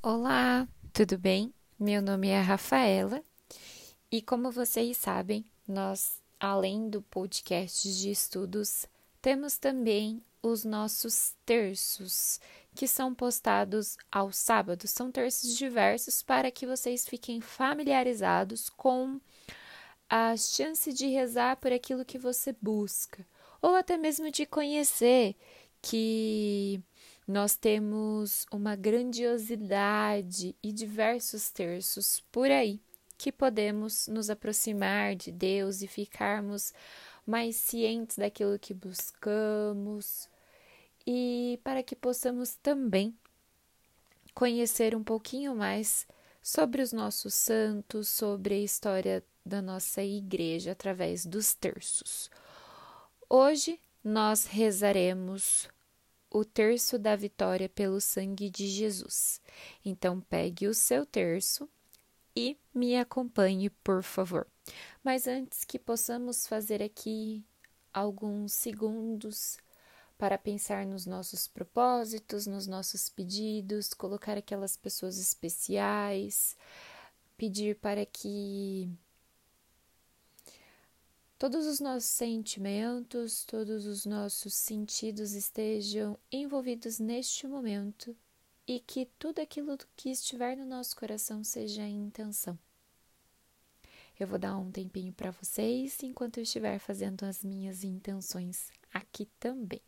Olá, tudo bem? Meu nome é Rafaela e, como vocês sabem, nós, além do podcast de estudos, temos também os nossos terços, que são postados aos sábados. São terços diversos para que vocês fiquem familiarizados com a chance de rezar por aquilo que você busca, ou até mesmo de conhecer que nós temos uma grandiosidade e diversos terços por aí que podemos nos aproximar de Deus e ficarmos mais cientes daquilo que buscamos e para que possamos também conhecer um pouquinho mais sobre os nossos santos, sobre a história da nossa igreja através dos terços. Hoje nós rezaremos o terço da vitória pelo sangue de Jesus. Então, pegue o seu terço e me acompanhe, por favor. Mas antes que possamos fazer aqui alguns segundos para pensar nos nossos propósitos, nos nossos pedidos, colocar aquelas pessoas especiais, pedir para que todos os nossos sentimentos, todos os nossos sentidos estejam envolvidos neste momento e que tudo aquilo que estiver no nosso coração seja em intenção. Eu vou dar um tempinho para vocês enquanto eu estiver fazendo as minhas intenções aqui também.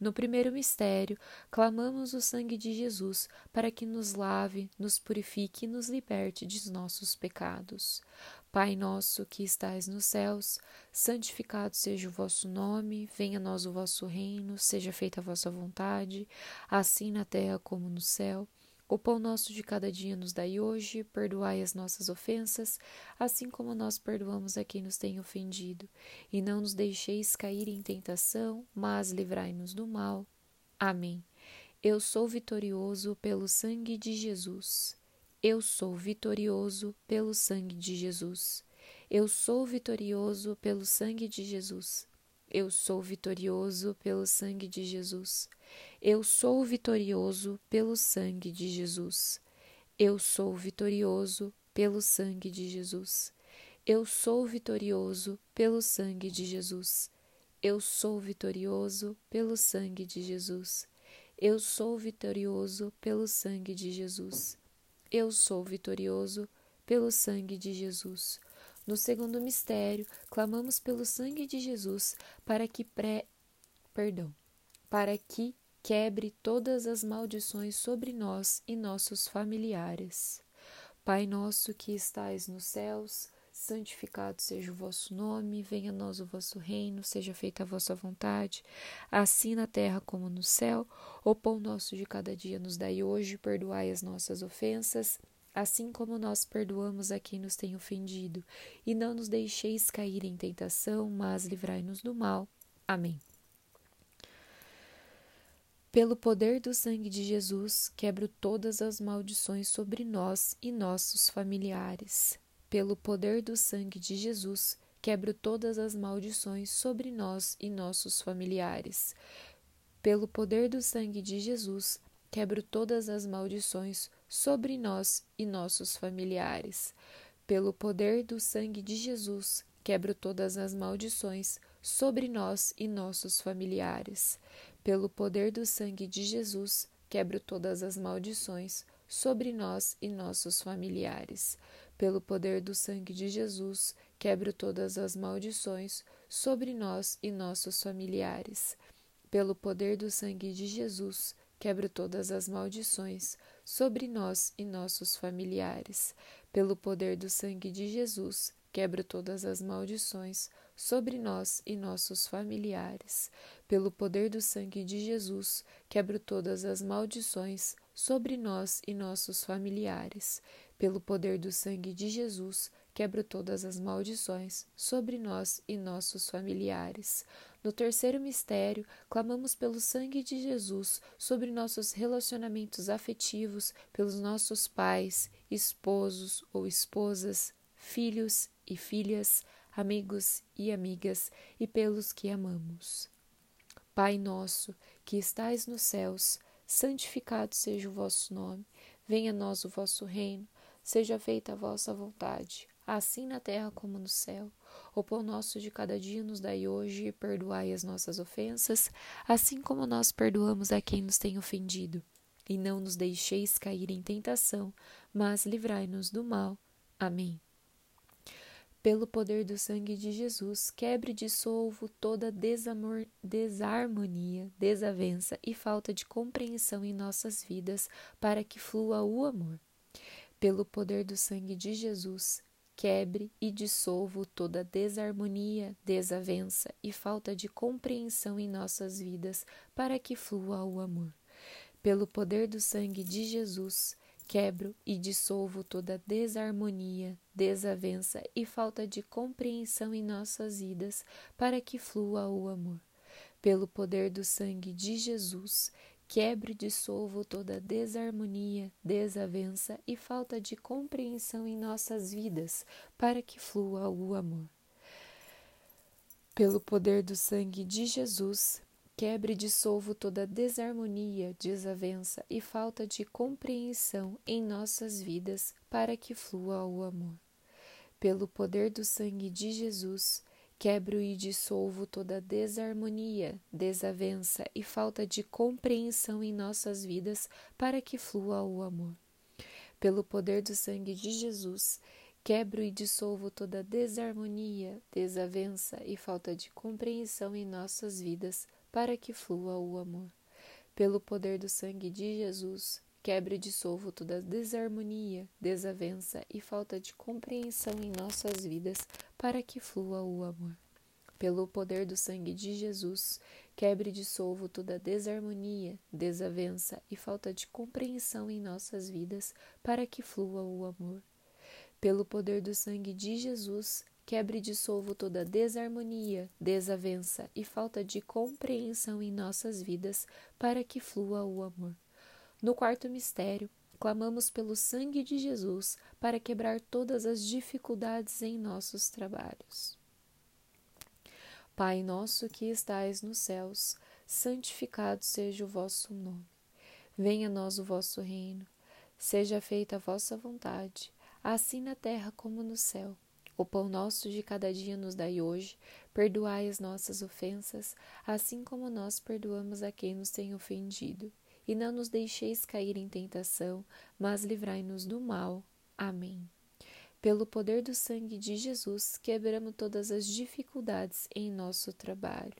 No primeiro mistério, clamamos o sangue de Jesus para que nos lave, nos purifique e nos liberte de nossos pecados. Pai nosso que estais nos céus, santificado seja o vosso nome, venha a nós o vosso reino, seja feita a vossa vontade, assim na terra como no céu. O pão nosso de cada dia nos dai hoje, perdoai as nossas ofensas, assim como nós perdoamos a quem nos tem ofendido. E não nos deixeis cair em tentação, mas livrai-nos do mal. Amém. Eu sou vitorioso pelo sangue de Jesus. Eu sou vitorioso pelo sangue de Jesus. Eu sou vitorioso pelo sangue de Jesus. Eu sou vitorioso pelo sangue de Jesus. Eu sou vitorioso pelo sangue de Jesus. Eu sou vitorioso pelo sangue de Jesus. Eu sou vitorioso pelo sangue de Jesus. Eu sou vitorioso pelo sangue de Jesus. Eu sou vitorioso pelo sangue de Jesus. Eu sou vitorioso pelo sangue de Jesus. No segundo mistério, clamamos pelo sangue de Jesus para que pré... perdão, para que quebre todas as maldições sobre nós e nossos familiares. Pai nosso que estais nos céus, santificado seja o vosso nome, venha a nós o vosso reino, seja feita a vossa vontade, assim na terra como no céu. O pão nosso de cada dia nos dai hoje, perdoai as nossas ofensas, assim como nós perdoamos a quem nos tem ofendido, e não nos deixeis cair em tentação, mas livrai-nos do mal. Amém. Pelo poder do sangue de Jesus, quebro todas as maldições sobre nós e nossos familiares. Pelo poder do sangue de Jesus, quebro todas as maldições sobre nós e nossos familiares. Pelo poder do sangue de Jesus, quebro todas as maldições sobre nós e nossos familiares. Pelo poder do sangue de Jesus, quebro todas as maldições sobre nós e nossos familiares. Pelo poder do sangue de Jesus, quebro todas as maldições sobre nós e nossos familiares. Pelo poder do sangue de Jesus, quebro todas as maldições sobre nós e nossos familiares. Pelo poder do sangue de Jesus, quebro todas as maldições sobre nós e nossos familiares. Pelo poder do sangue de Jesus, quebro todas as maldições sobre nós e nossos familiares. Pelo poder do sangue de Jesus, quebro todas as maldições sobre nós e nossos familiares. Pelo poder do sangue de Jesus, quebro todas as maldições sobre nós e nossos familiares. No terceiro mistério, clamamos pelo sangue de Jesus sobre nossos relacionamentos afetivos, pelos nossos pais, esposos ou esposas, filhos e filhas, amigos e amigas e pelos que amamos. Pai nosso, que estais nos céus, santificado seja o vosso nome, venha a nós o vosso reino, seja feita a vossa vontade, assim na terra como no céu. O pão nosso de cada dia nos dai hoje e perdoai as nossas ofensas, assim como nós perdoamos a quem nos tem ofendido. E não nos deixeis cair em tentação, mas livrai-nos do mal. Amém. Pelo poder do sangue de Jesus, quebre e dissolvo toda desamor, desarmonia, desavença e falta de compreensão em nossas vidas, para que flua o amor. Pelo poder do sangue de Jesus, quebre e dissolvo toda desarmonia, desavença e falta de compreensão em nossas vidas, para que flua o amor. Pelo poder do sangue de Jesus, Quebro e dissolvo toda desarmonia, desavença e falta de compreensão em nossas vidas, para que flua o amor. Pelo poder do sangue de Jesus, quebro e dissolvo toda desarmonia, desavença e falta de compreensão em nossas vidas, para que flua o amor. Pelo poder do sangue de Jesus, Quebre e dissolvo toda desarmonia, desavença e falta de compreensão em nossas vidas para que flua o amor. Pelo poder do sangue de Jesus, quebro e dissolvo toda desarmonia, desavença e falta de compreensão em nossas vidas para que flua o amor. Pelo poder do sangue de Jesus, Quebro e dissolvo toda desarmonia, desavença e falta de compreensão em nossas vidas para que flua o amor. Pelo poder do sangue de Jesus, quebro e dissolvo toda desarmonia, desavença e falta de compreensão em nossas vidas, para que flua o amor. Pelo poder do sangue de Jesus, quebre e dissolvo toda desarmonia, desavença e falta de compreensão em nossas vidas, para que flua o amor. Pelo poder do sangue de Jesus, quebre e dissolvo toda desarmonia, desavença e falta de compreensão em nossas vidas, para que flua o amor. No quarto mistério, clamamos pelo sangue de Jesus para quebrar todas as dificuldades em nossos trabalhos. Pai nosso que estais nos céus, santificado seja o vosso nome. Venha a nós o vosso reino. Seja feita a vossa vontade assim na terra como no céu. O pão nosso de cada dia nos dai hoje, perdoai as nossas ofensas, assim como nós perdoamos a quem nos tem ofendido. E não nos deixeis cair em tentação, mas livrai-nos do mal. Amém. Pelo poder do sangue de Jesus, quebramos todas as dificuldades em nosso trabalho.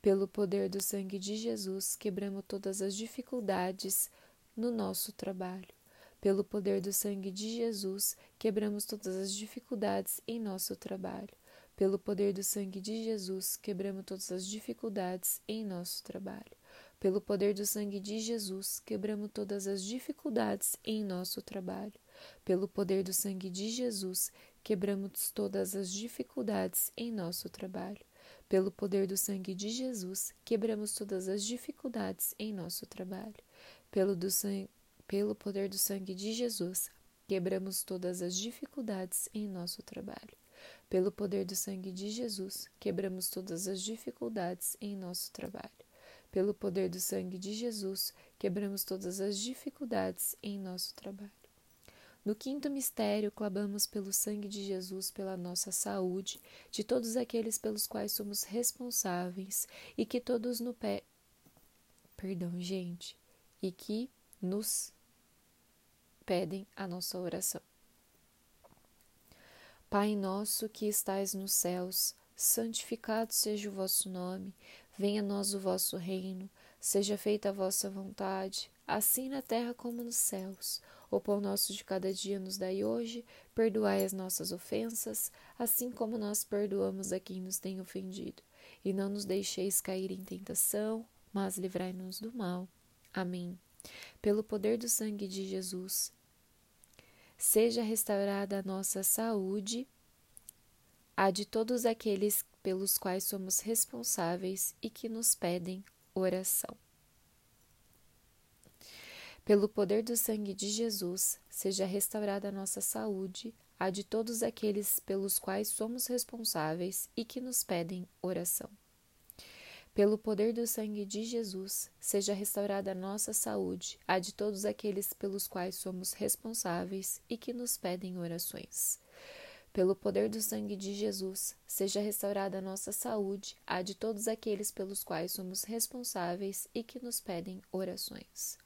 Pelo poder do sangue de Jesus, quebramos todas as dificuldades no nosso trabalho. Pelo poder do sangue de Jesus, quebramos todas as dificuldades em nosso trabalho. Pelo poder do sangue de Jesus, quebramos todas as dificuldades em nosso trabalho. Pelo poder do sangue de Jesus, quebramos todas as dificuldades em nosso trabalho. Pelo poder do sangue de Jesus, quebramos todas as dificuldades em nosso trabalho. Pelo poder do sangue de Jesus, quebramos todas as dificuldades em nosso trabalho. Pelo do sangue pelo poder do sangue de Jesus, quebramos todas as dificuldades em nosso trabalho. Pelo poder do sangue de Jesus, quebramos todas as dificuldades em nosso trabalho. Pelo poder do sangue de Jesus, quebramos todas as dificuldades em nosso trabalho. No quinto mistério, clamamos pelo sangue de Jesus pela nossa saúde, de todos aqueles pelos quais somos responsáveis e que todos no pé. Perdão, gente. E que nos pedem a nossa oração. Pai nosso que estais nos céus, santificado seja o vosso nome, venha a nós o vosso reino, seja feita a vossa vontade, assim na terra como nos céus. O pão nosso de cada dia nos dai hoje, perdoai as nossas ofensas, assim como nós perdoamos a quem nos tem ofendido. E não nos deixeis cair em tentação, mas livrai-nos do mal. Amém. Pelo poder do sangue de Jesus, seja restaurada a nossa saúde, a de todos aqueles pelos quais somos responsáveis e que nos pedem oração. Pelo poder do sangue de Jesus, seja restaurada a nossa saúde, a de todos aqueles pelos quais somos responsáveis e que nos pedem oração. Pelo poder do sangue de Jesus, seja restaurada a nossa saúde, a de todos aqueles pelos quais somos responsáveis e que nos pedem orações. Pelo poder do sangue de Jesus, seja restaurada a nossa saúde, a de todos aqueles pelos quais somos responsáveis e que nos pedem orações.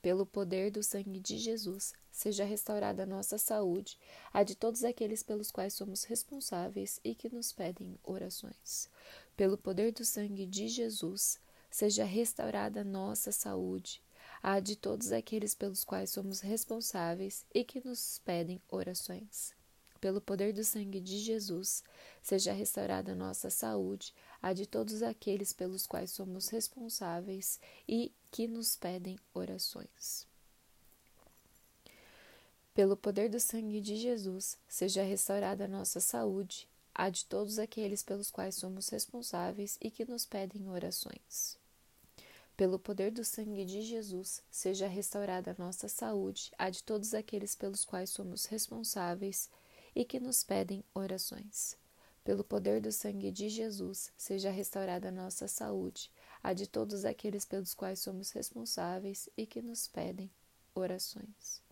Pelo poder do sangue de Jesus, seja restaurada a nossa saúde, a de todos aqueles pelos quais somos responsáveis e que nos pedem orações pelo poder do sangue de Jesus, seja restaurada a nossa saúde, a de todos aqueles pelos quais somos responsáveis e que nos pedem orações. Pelo poder do sangue de Jesus, seja restaurada a nossa saúde, a de todos aqueles pelos quais somos responsáveis e que nos pedem orações. Pelo poder do sangue de Jesus, seja restaurada a nossa saúde, a de todos aqueles pelos quais somos responsáveis e que nos pedem orações. Pelo poder do sangue de Jesus, seja restaurada a nossa saúde, a de todos aqueles pelos quais somos responsáveis e que nos pedem orações. Pelo poder do sangue de Jesus, seja restaurada a nossa saúde, a de todos aqueles pelos quais somos responsáveis e que nos pedem orações.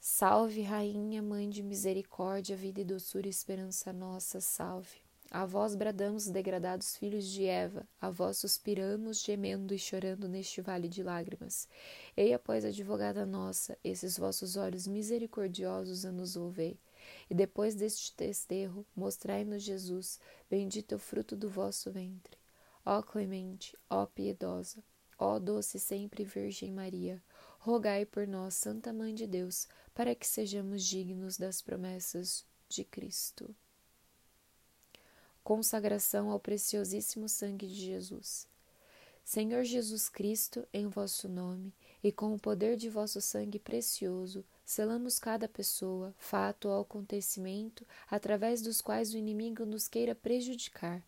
Salve, Rainha, Mãe de misericórdia, vida e doçura e esperança nossa, salve. A vós bradamos, degradados filhos de Eva, a vós suspiramos, gemendo e chorando neste vale de lágrimas. Eia, pois, advogada nossa, esses vossos olhos misericordiosos a nos ouvei. E depois deste desterro, mostrai-nos Jesus, bendito é o fruto do vosso ventre. Ó clemente, ó piedosa, ó doce sempre Virgem Maria, rogai por nós, Santa Mãe de Deus, para que sejamos dignos das promessas de Cristo. Consagração ao preciosíssimo sangue de Jesus. Senhor Jesus Cristo, em vosso nome e com o poder de vosso sangue precioso, selamos cada pessoa, fato ou acontecimento através dos quais o inimigo nos queira prejudicar.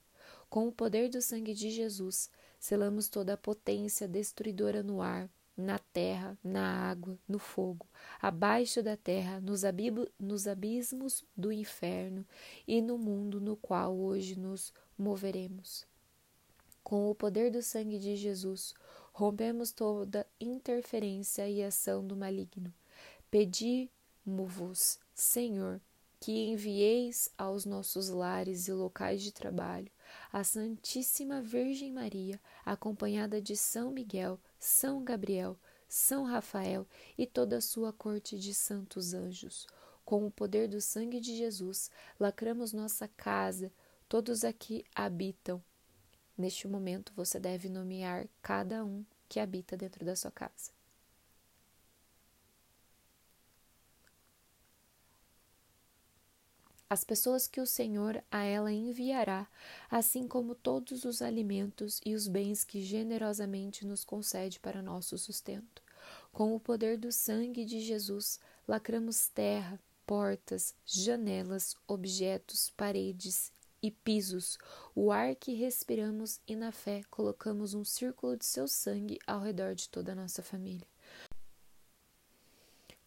Com o poder do sangue de Jesus, selamos toda a potência destruidora no ar, na terra, na água, no fogo, abaixo da terra, nos, nos abismos do inferno e no mundo no qual hoje nos moveremos. Com o poder do sangue de Jesus, rompemos toda interferência e ação do maligno. Pedi Rogamo-vos, Senhor, que envieis aos nossos lares e locais de trabalho a Santíssima Virgem Maria, acompanhada de São Miguel, São Gabriel, São Rafael e toda a sua corte de santos anjos. Com o poder do sangue de Jesus, lacramos nossa casa, todos aqui habitam. Neste momento, você deve nomear cada um que habita dentro da sua casa. as pessoas que o Senhor a ela enviará, assim como todos os alimentos e os bens que generosamente nos concede para nosso sustento. Com o poder do sangue de Jesus, lacramos terra, portas, janelas, objetos, paredes e pisos, o ar que respiramos e na fé colocamos um círculo de seu sangue ao redor de toda a nossa família.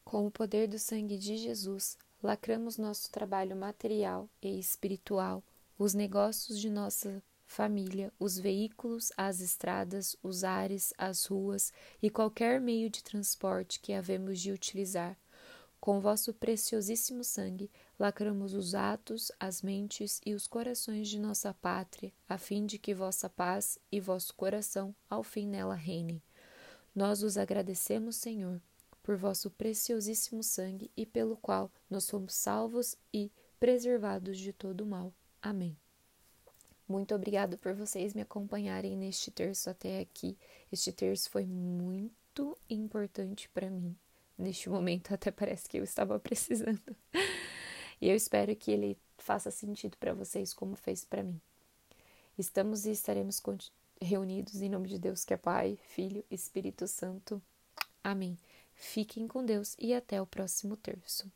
Com o poder do sangue de Jesus, lacramos nosso trabalho material e espiritual, os negócios de nossa família, os veículos, as estradas, os ares, as ruas e qualquer meio de transporte que havemos de utilizar. Com vosso preciosíssimo sangue, lacramos os atos, as mentes e os corações de nossa pátria, a fim de que vossa paz e vosso coração ao fim nela reinem. Nós os agradecemos, Senhor, por vosso preciosíssimo sangue e pelo qual nós fomos salvos e preservados de todo o mal. Amém. Muito obrigado por vocês me acompanharem neste terço até aqui. Este terço foi muito importante para mim. Neste momento, até parece que eu estava precisando. E eu espero que ele faça sentido para vocês como fez para mim. Estamos e estaremos reunidos em nome de Deus, que é Pai, Filho Espírito Santo. Amém. Fiquem com Deus e até o próximo terço.